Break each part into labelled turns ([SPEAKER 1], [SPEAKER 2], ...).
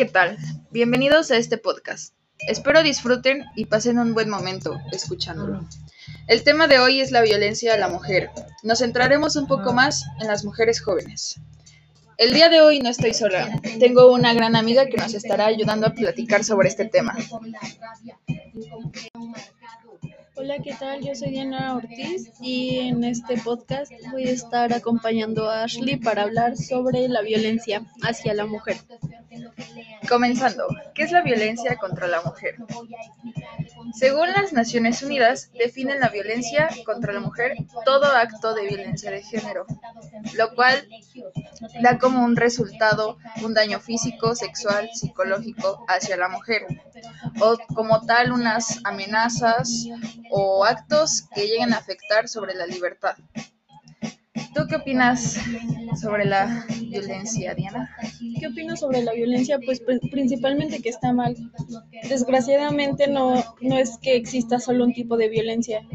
[SPEAKER 1] ¿qué tal? Bienvenidos a este podcast. Espero disfruten y pasen un buen momento escuchándolo. El tema de hoy es la violencia a la mujer. Nos centraremos un poco más en las mujeres jóvenes. El día de hoy no estoy sola. Tengo una gran amiga que nos estará ayudando a platicar sobre este tema.
[SPEAKER 2] Hola, ¿qué tal? Yo soy Diana Ortiz y en este podcast voy a estar acompañando a Ashley para hablar sobre la violencia hacia la mujer.
[SPEAKER 1] Comenzando, ¿qué es la violencia contra la mujer? Según las Naciones Unidas, definen la violencia contra la mujer todo acto de violencia de género, lo cual da como un resultado un daño físico, sexual, psicológico hacia la mujer, o como tal unas amenazas o actos que lleguen a afectar sobre la libertad. ¿Tú qué opinas sobre la violencia, Diana?
[SPEAKER 2] ¿Qué opino sobre la violencia? Pues principalmente que está mal. Desgraciadamente no, no es que exista solo un tipo de violencia.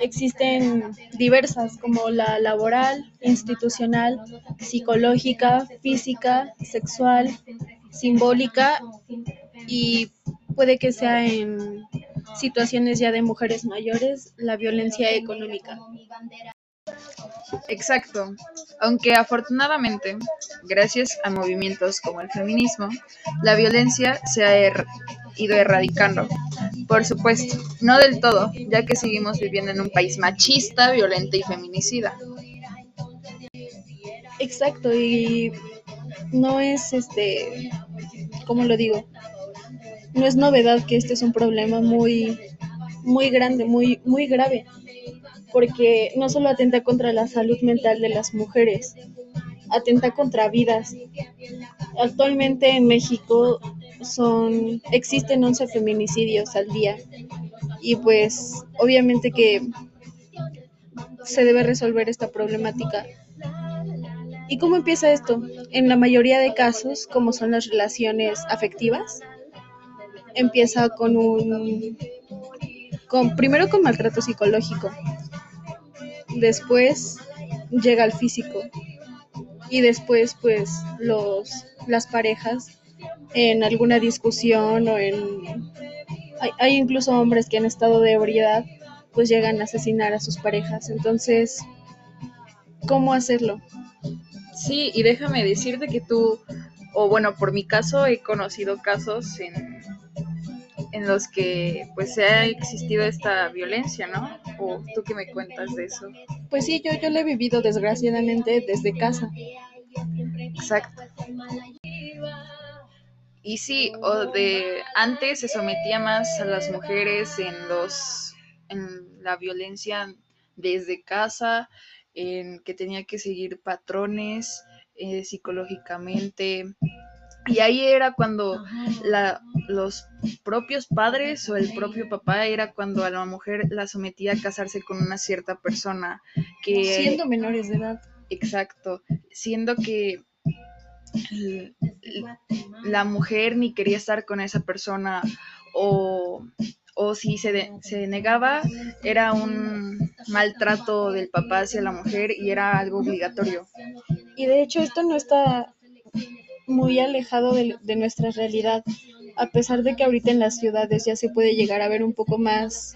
[SPEAKER 2] Existen diversas como la laboral, institucional, psicológica, física, sexual, simbólica y puede que sea en situaciones ya de mujeres mayores, la violencia económica.
[SPEAKER 1] Exacto, aunque afortunadamente, gracias a movimientos como el feminismo, la violencia se ha er-, ido erradicando. Por supuesto, no del todo, ya que seguimos viviendo en un país machista, violento y feminicida.
[SPEAKER 2] Exacto, y no es este, ¿cómo lo digo? No es novedad que este es un problema muy, muy grande, muy, muy grave porque no solo atenta contra la salud mental de las mujeres, atenta contra vidas. Actualmente en México son existen 11 feminicidios al día y pues obviamente que se debe resolver esta problemática. ¿Y cómo empieza esto? En la mayoría de casos, como son las relaciones afectivas, empieza con un con primero con maltrato psicológico, después llega el físico y después pues los las parejas en alguna discusión o en hay, incluso hombres que en estado de ebriedad pues llegan a asesinar a sus parejas entonces cómo hacerlo
[SPEAKER 1] sí y déjame decirte que tú o bueno por mi caso he conocido casos en en los que pues ha existido esta violencia, ¿no? ¿O tú qué me cuentas de eso?
[SPEAKER 2] Pues sí, yo, yo lo he vivido desgraciadamente desde casa.
[SPEAKER 1] Exacto. Y sí, o de antes se sometía más a las mujeres en los en la violencia desde casa, en que tenía que seguir patrones eh, psicológicamente, y ahí era cuando la, los propios padres o el propio papá era cuando a la mujer la sometía a casarse con una cierta persona que...
[SPEAKER 2] Siendo menores de edad.
[SPEAKER 1] Exacto, siendo que la mujer ni quería estar con esa persona o, o si se, se negaba era un maltrato del papá hacia la mujer y era algo obligatorio.
[SPEAKER 2] Y de hecho esto no está muy alejado de, nuestra realidad, a pesar de que ahorita en las ciudades ya se puede llegar a ver un poco más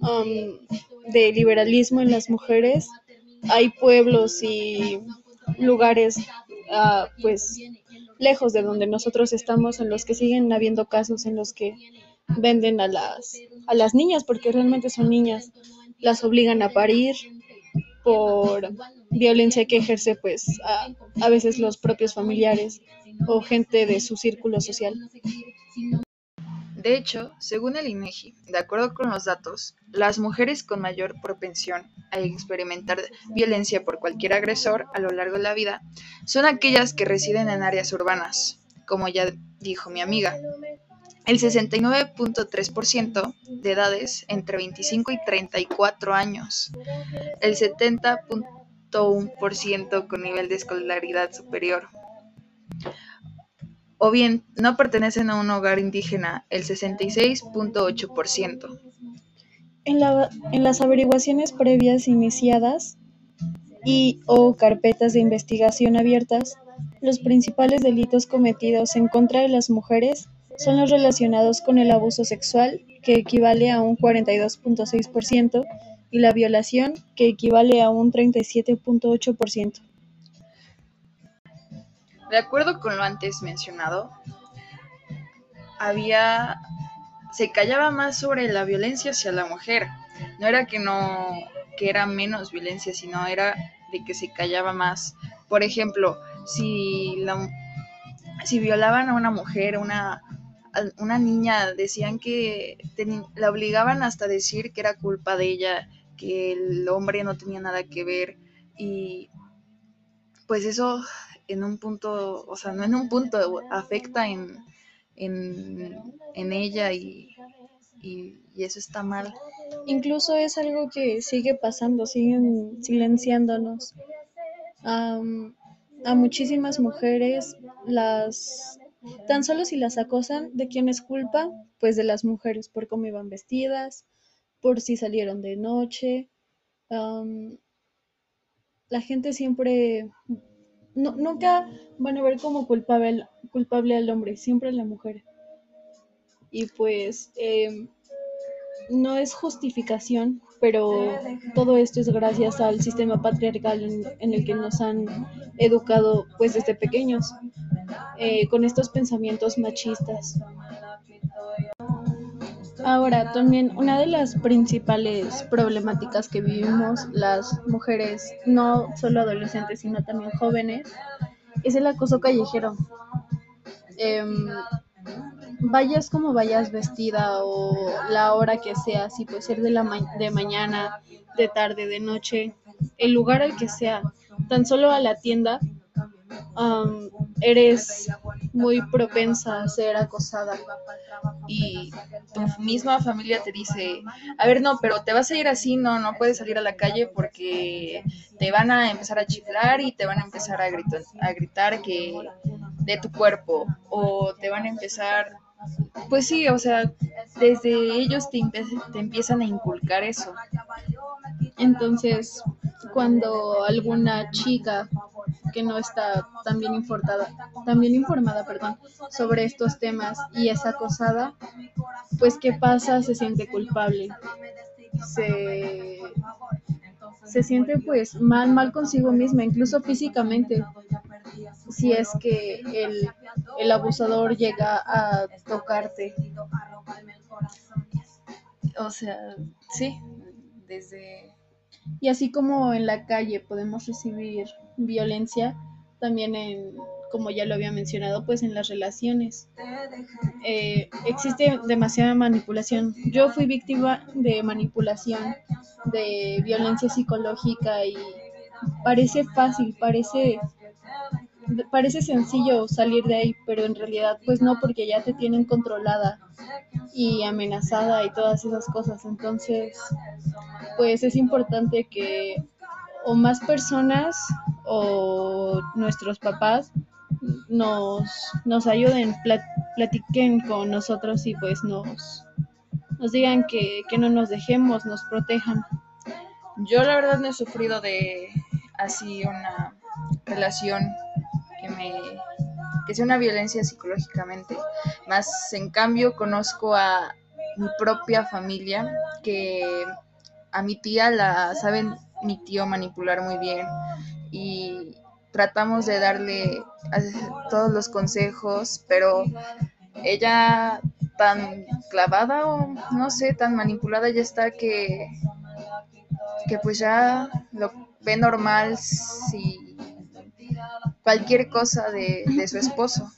[SPEAKER 2] um, de liberalismo en las mujeres, hay pueblos y lugares uh, pues lejos de donde nosotros estamos en los que siguen habiendo casos en los que venden a las a las niñas porque realmente son niñas. Las obligan a parir por violencia que ejerce pues a, a veces los propios familiares o gente de su círculo social.
[SPEAKER 1] De hecho, según el INEGI, de acuerdo con los datos, las mujeres con mayor propensión a experimentar violencia por cualquier agresor a lo largo de la vida son aquellas que residen en áreas urbanas, como ya dijo mi amiga. El 69.3% de edades entre 25 y 34 años, el 70.1% con nivel de escolaridad superior, o bien no pertenecen a un hogar indígena, el 66.8%.
[SPEAKER 2] En, en las averiguaciones previas iniciadas y o carpetas de investigación abiertas, Los principales delitos cometidos en contra de las mujeres son los relacionados con el abuso sexual, que equivale a un 42.6%, y la violación, que equivale a un 37.8%.
[SPEAKER 1] De acuerdo con lo antes mencionado, había se callaba más sobre la violencia hacia la mujer. No era que no que era menos violencia, sino era de que se callaba más. Por ejemplo, si la si violaban a una mujer, una una niña, decían que la obligaban hasta decir que era culpa de ella, que el hombre no tenía nada que ver y pues eso en un punto, o sea, no en un punto, afecta en, en, ella y, y, eso está mal.
[SPEAKER 2] Incluso es algo que sigue pasando, siguen silenciándonos. a muchísimas mujeres las tan solo si las acosan, ¿de quién es culpa? Pues de las mujeres, por cómo iban vestidas, por si salieron de noche. la gente siempre nunca van a ver como culpable, culpable al hombre, siempre la mujer. Y pues em, no es justificación, pero todo esto es gracias al sistema patriarcal en, el que nos han educado pues desde pequeños, eh, con estos pensamientos machistas. Ahora, también una de las principales problemáticas que vivimos las mujeres, no solo adolescentes, sino también jóvenes, es el acoso callejero. Em, vayas como vayas vestida o la hora que sea, si puede ser de, la de mañana, de tarde, de noche, el lugar al que sea, tan solo a la tienda, eres muy propensa a ser acosada
[SPEAKER 1] y tu misma familia te dice, a ver, no, pero te vas a ir así, no, no puedes salir a la calle porque te van a empezar a chiflar y te van a empezar a, gritar, a gritar que de tu cuerpo o te van a empezar, pues sí, o sea, desde ellos te, te empiezan a inculcar eso.
[SPEAKER 2] Entonces, cuando alguna chica que no está tan bien informada, también informada perdón, sobre estos temas y es acosada, pues ¿qué pasa? Se siente culpable. Se, se siente pues mal, mal consigo misma, incluso físicamente, si es que el, el abusador llega a tocarte.
[SPEAKER 1] O sea, sí, desde
[SPEAKER 2] y así como en la calle podemos recibir violencia, también en, como ya lo había mencionado, pues en las relaciones. Eh, existe demasiada manipulación. Yo fui víctima de manipulación, de violencia psicológica y parece fácil, parece parece sencillo salir de ahí, pero en realidad pues no, porque ya te tienen controlada y amenazada y todas esas cosas. Entonces, pues es importante que o más personas o nuestros papás nos, nos ayuden, platiquen con nosotros y pues nos, nos digan que, que no nos dejemos, nos protejan.
[SPEAKER 1] Yo la verdad no he sufrido de así una relación que me que sea una violencia psicológicamente. Más en cambio conozco a mi propia familia que a mi tía la saben mi tío manipular muy bien y tratamos de darle todos los consejos, pero ella tan clavada o no sé, tan manipulada ya está que que pues ya lo ve normal si cualquier cosa de, de su esposo.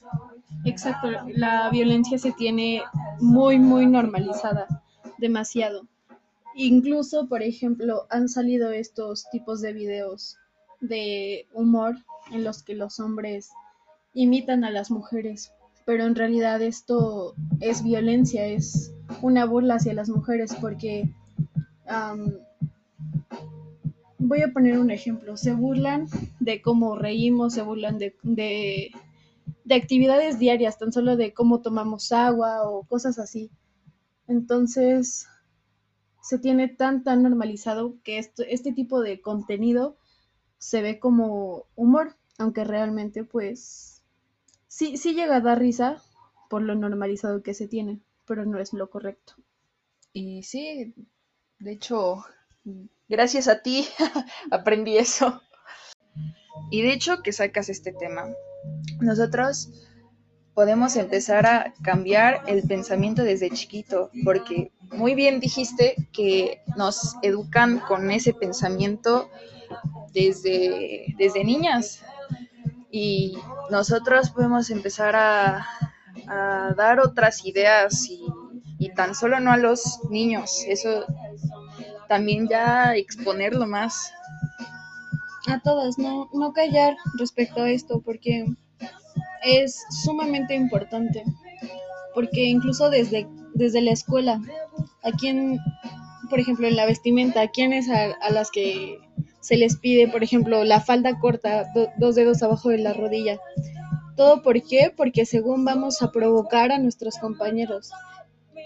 [SPEAKER 2] Exacto, la violencia se tiene muy, muy normalizada, demasiado. Incluso, por ejemplo, han salido estos tipos de videos de humor en los que los hombres imitan a las mujeres, pero en realidad esto es violencia, es una burla hacia las mujeres porque voy a poner un ejemplo, se burlan de cómo reímos, se burlan de, de, de actividades diarias, tan solo de cómo tomamos agua o cosas así. Entonces, se tiene tan, tan normalizado que esto, este tipo de contenido se ve como humor aunque realmente pues sí, sí llega a dar risa por lo normalizado que se tiene, pero no es lo correcto.
[SPEAKER 1] Y sí, de hecho, gracias a ti aprendí eso. Y de hecho que sacas este tema, nosotros podemos empezar a cambiar el pensamiento desde chiquito, porque muy bien dijiste que nos educan con ese pensamiento desde, desde niñas. Y nosotros podemos empezar a, dar otras ideas y, y tan solo no a los niños, eso también ya exponerlo más.
[SPEAKER 2] A todas, no, no callar respecto a esto, porque es sumamente importante, porque incluso desde, desde la escuela, a quien, por ejemplo, en la vestimenta, a quienes a, a las que se les pide, por ejemplo, la falda corta, do- dos dedos abajo de la rodilla. ¿Todo por qué? Porque según vamos a provocar a nuestros compañeros,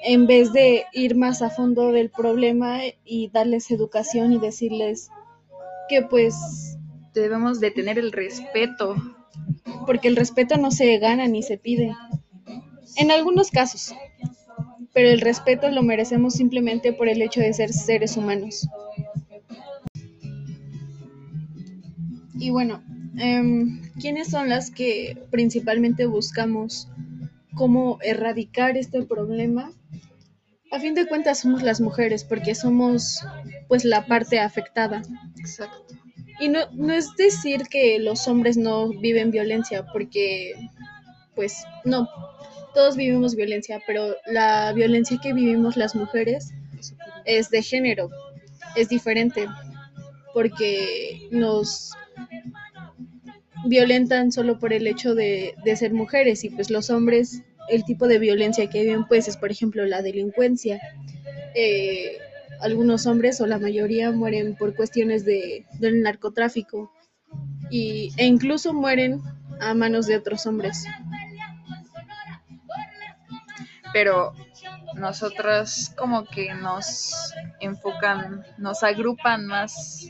[SPEAKER 2] en vez de ir más a fondo del problema y darles educación y decirles que pues,
[SPEAKER 1] Debemos de tener el respeto.
[SPEAKER 2] porque el respeto no se gana ni se pide. En algunos casos, pero el respeto lo merecemos simplemente por el hecho de ser seres humanos. Y bueno, em, ¿quiénes son las que principalmente buscamos cómo erradicar este problema? A fin de cuentas somos las mujeres porque somos pues la parte afectada.
[SPEAKER 1] Exacto.
[SPEAKER 2] Y no, no es decir que los hombres no viven violencia, porque pues no, todos vivimos violencia, pero la violencia que vivimos las mujeres es de género, es diferente, porque nos violentan solo por el hecho de, ser mujeres y pues los hombres, el tipo de violencia que viven pues es por ejemplo la delincuencia. Eh, algunos hombres o la mayoría mueren por cuestiones de, del narcotráfico y, e incluso mueren a manos de otros hombres.
[SPEAKER 1] Pero nosotras como que nos enfocan, nos agrupan más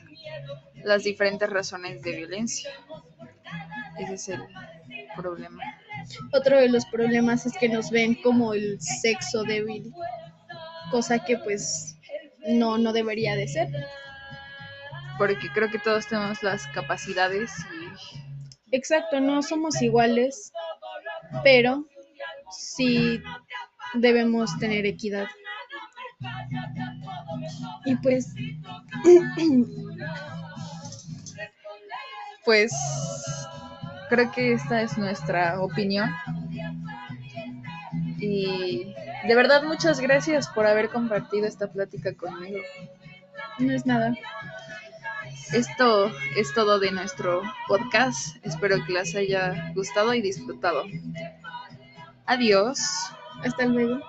[SPEAKER 1] las diferentes razones de violencia. Ese es el problema.
[SPEAKER 2] Otro de los problemas es que nos ven como el sexo débil, cosa que pues no, no debería de ser.
[SPEAKER 1] Porque creo que todos tenemos las capacidades y
[SPEAKER 2] Exacto, no somos iguales, pero sí debemos tener equidad. Y pues
[SPEAKER 1] pues creo que esta es nuestra opinión. Y de verdad muchas gracias por haber compartido esta plática conmigo.
[SPEAKER 2] no es nada.
[SPEAKER 1] Esto es todo de nuestro podcast. Espero que les haya gustado y disfrutado. Adiós.
[SPEAKER 2] Hasta luego.